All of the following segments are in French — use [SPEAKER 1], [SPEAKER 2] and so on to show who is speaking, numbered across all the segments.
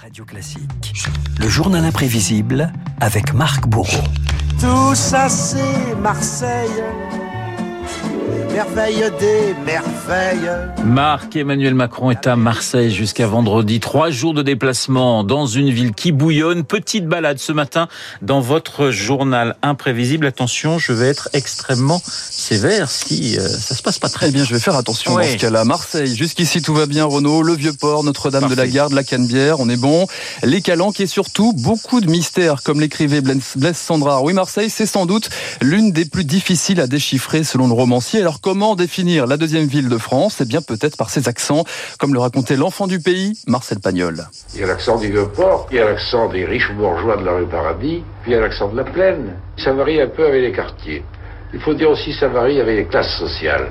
[SPEAKER 1] Radio Classique, le journal imprévisible avec Marc Bourreau.
[SPEAKER 2] Tout ça c'est Marseille merveille des merveilles.
[SPEAKER 3] Marc Emmanuel Macron est à Marseille jusqu'à vendredi. Trois jours de déplacement dans une ville qui bouillonne. Petite balade ce matin dans votre journal imprévisible. Attention, je vais être extrêmement sévère si euh, ça se passe pas très bien.
[SPEAKER 4] Je vais faire attention
[SPEAKER 3] Ouais.
[SPEAKER 4] dans ce cas-là. Marseille, jusqu'ici tout va bien. Renault, le Vieux-Port, Notre-Dame de la. Garde, la Canebière, on est bon. Les Calanques et surtout beaucoup de mystères, comme l'écrivait Blaise Sandrard. Oui, Marseille, c'est sans doute l'une des plus difficiles à déchiffrer selon le romancier. Alors comment définir la deuxième ville de France Eh bien peut-être par ses accents, comme le racontait l'enfant du pays, Marcel Pagnol.
[SPEAKER 5] Il y a l'accent du Vieux-Port, il y a l'accent des riches bourgeois de la rue Paradis, puis il y a l'accent de la plaine. Ça varie un peu avec les quartiers. Il faut dire aussi ça varie avec les classes sociales.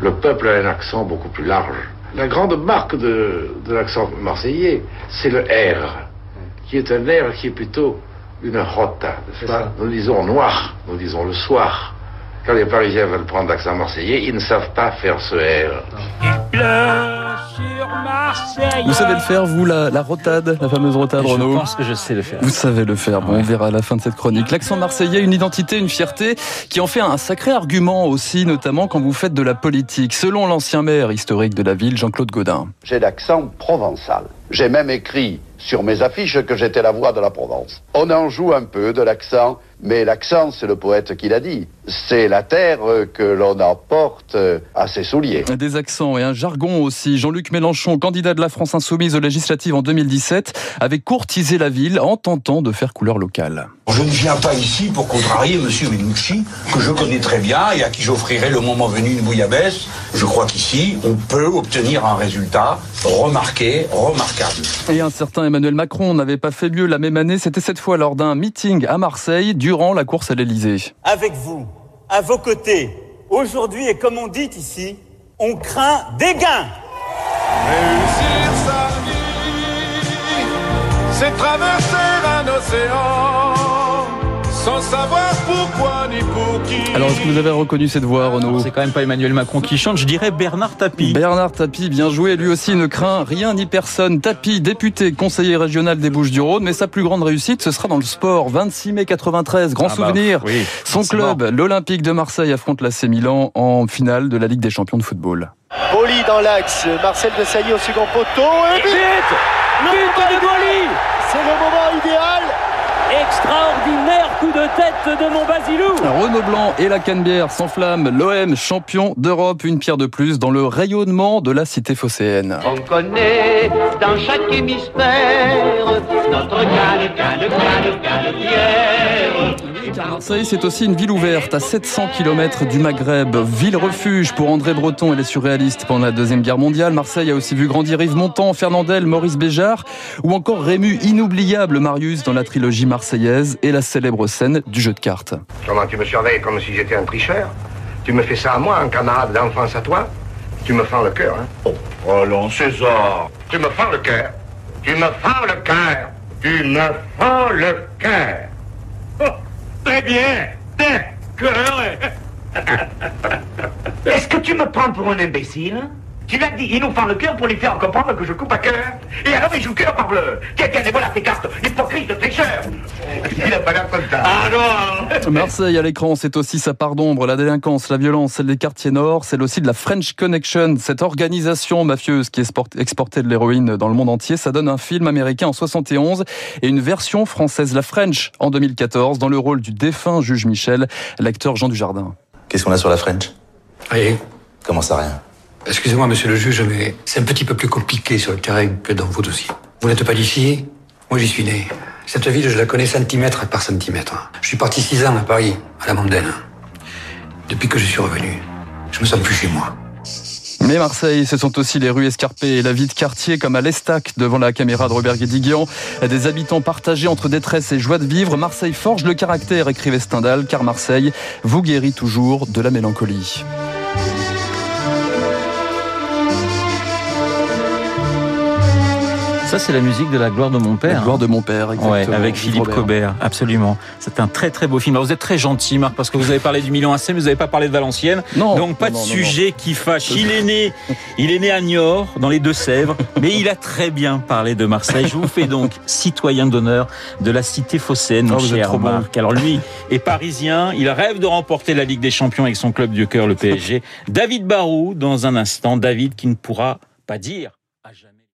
[SPEAKER 5] Le peuple a un accent beaucoup plus large. La grande marque de, de l'accent marseillais, c'est le R, qui est un R qui est plutôt une rota. pas? Nous disons noir, nous disons le soir. Quand les Parisiens veulent prendre l'accent marseillais, ils ne savent pas faire ce R.
[SPEAKER 4] Vous savez le faire, vous, la, la rotade, la fameuse rotade,
[SPEAKER 3] Je
[SPEAKER 4] Renault
[SPEAKER 3] pense que je sais le faire.
[SPEAKER 4] Vous savez le faire. Bon, on verra à la fin de cette chronique. L'accent marseillais, une identité, une fierté, qui en fait un sacré argument aussi, notamment quand vous faites de la politique. Selon l'ancien maire historique de la ville, Jean-Claude Godin.
[SPEAKER 6] J'ai l'accent provençal. J'ai même écrit sur mes affiches que j'étais la voix de la Provence. On en joue un peu de l'accent, mais l'accent, c'est le poète qui l'a dit. C'est la terre que l'on emporte euh, à ses souliers.
[SPEAKER 4] Des accents et un jargon aussi. Jean-Luc Mélenchon, candidat de la France insoumise aux législatives en 2017, avait courtisé la ville en tentant de faire couleur locale.
[SPEAKER 7] Je ne viens pas ici pour contrarier Monsieur Minucci, que je connais très bien et à qui j'offrirai le moment venu une bouillabaisse. Je crois qu'ici, on peut obtenir un résultat remarqué, remarquable.
[SPEAKER 4] Et un certain Emmanuel Macron n'avait pas fait mieux la même année. C'était cette fois lors d'un meeting à Marseille durant la course à l'Elysée.
[SPEAKER 8] avec vous, à vos côtés, aujourd'hui, et comme on dit ici, on craint des gains.
[SPEAKER 2] Réussir sa vie, c'est traverser un océan sans savoir pourquoi ni pour qui.
[SPEAKER 4] Alors, est-ce que vous avez reconnu cette voix, Renaud
[SPEAKER 3] C'est quand même pas Emmanuel Macron qui chante, je dirais Bernard Tapie.
[SPEAKER 4] Bernard Tapie, bien joué, lui aussi ne craint rien ni personne. Tapie, député, conseiller régional des Bouches-du-Rhône, mais sa plus grande réussite, ce sera dans le sport. 26 mai 93, grand
[SPEAKER 3] Ah bah,
[SPEAKER 4] souvenir.
[SPEAKER 3] oui,
[SPEAKER 4] Son club, l'Olympique de Marseille, affronte l'AC Milan en finale de la Ligue des champions de football.
[SPEAKER 9] Poli dans l'axe, Marcel Desailly au second poteau et but
[SPEAKER 8] But de Boily
[SPEAKER 9] C'est le moment
[SPEAKER 8] de tête de mon Basilou
[SPEAKER 4] Renaud Blanc et la Canebière s'enflamment. L'OM champion d'Europe, une pierre de plus dans le rayonnement de la cité phocéenne.
[SPEAKER 10] On connaît dans chaque hémisphère notre canne, canne, canne, canne pierre.
[SPEAKER 4] Marseille, c'est aussi une ville ouverte à 700 km du Maghreb. Ville refuge pour André Breton et les surréalistes pendant la Deuxième Guerre mondiale. Marseille a aussi vu grandir Yves Montand, Fernandel, Maurice Béjart ou encore Rému, inoubliable Marius dans la trilogie marseillaise et la célèbre scène du jeu de cartes.
[SPEAKER 5] Comment tu me surveilles comme si j'étais un tricheur? Tu me fais ça à moi, un camarade d'enfance à toi? Tu me fends le cœur, hein? Oh, allons, César. Tu me fends le cœur. Tu me fends le cœur. Tu me fends le cœur Très bien Est-ce que tu me prends pour un imbécile? Tu l'as dit, il nous fend le cœur pour lui faire comprendre que je coupe à cœur. Et alors il joue cœur par le. Tiens, et voilà tes cartes, tricheur. Il a pas l'air content. Ah non
[SPEAKER 4] Marseille à l'écran, c'est aussi sa part d'ombre, la délinquance, la violence, celle des quartiers nord, celle aussi de la French Connection, cette organisation mafieuse qui export- exportait de l'héroïne dans le monde entier. Ça donne un film américain en 71 et une version française, la French, en 2014, dans le rôle du défunt juge Michel, l'acteur Jean Dujardin.
[SPEAKER 11] Qu'est-ce qu'on a sur la French?
[SPEAKER 7] Rien.
[SPEAKER 11] Comment ça, rien?
[SPEAKER 7] Excusez-moi, monsieur le juge, mais c'est un petit peu plus compliqué sur le terrain que dans vos dossiers. Vous n'êtes pas d'ici? Moi, j'y suis né. Cette ville, je la connais centimètre par centimètre. Je suis parti six ans à Paris, à la mondaine. Depuis que je suis revenu, je me sens plus chez moi.
[SPEAKER 4] Mais Marseille, ce sont aussi les rues escarpées et la vie de quartier comme à l'Estac devant la caméra de Robert Guédiguian. Des habitants partagés entre détresse et joie de vivre. Marseille forge le caractère, écrivait Stendhal, car Marseille vous guérit toujours de la mélancolie.
[SPEAKER 3] Ça c'est la musique de la gloire de mon père.
[SPEAKER 4] La gloire de mon père, exactement.
[SPEAKER 3] Ouais, avec Philippe
[SPEAKER 4] Robert.
[SPEAKER 3] Cobert, absolument. C'est un très très beau film. Alors, vous êtes très gentil, Marc, parce que vous avez parlé du Milan AC, mais vous n'avez pas parlé de Valenciennes.
[SPEAKER 4] Non,
[SPEAKER 3] Donc pas
[SPEAKER 4] non,
[SPEAKER 3] de
[SPEAKER 4] non, non,
[SPEAKER 3] sujet qui fâche. Il est né, il est né à Niort, dans les Deux-Sèvres, mais il a très bien parlé de Marseille. Je vous fais donc citoyen d'honneur de la cité phocéenne, mon
[SPEAKER 4] Ah,
[SPEAKER 3] cher
[SPEAKER 4] bon.
[SPEAKER 3] Marc. Alors lui est parisien, il rêve de remporter la Ligue des Champions avec son club du cœur, le PSG. David Barou, dans un instant, David qui ne pourra pas dire.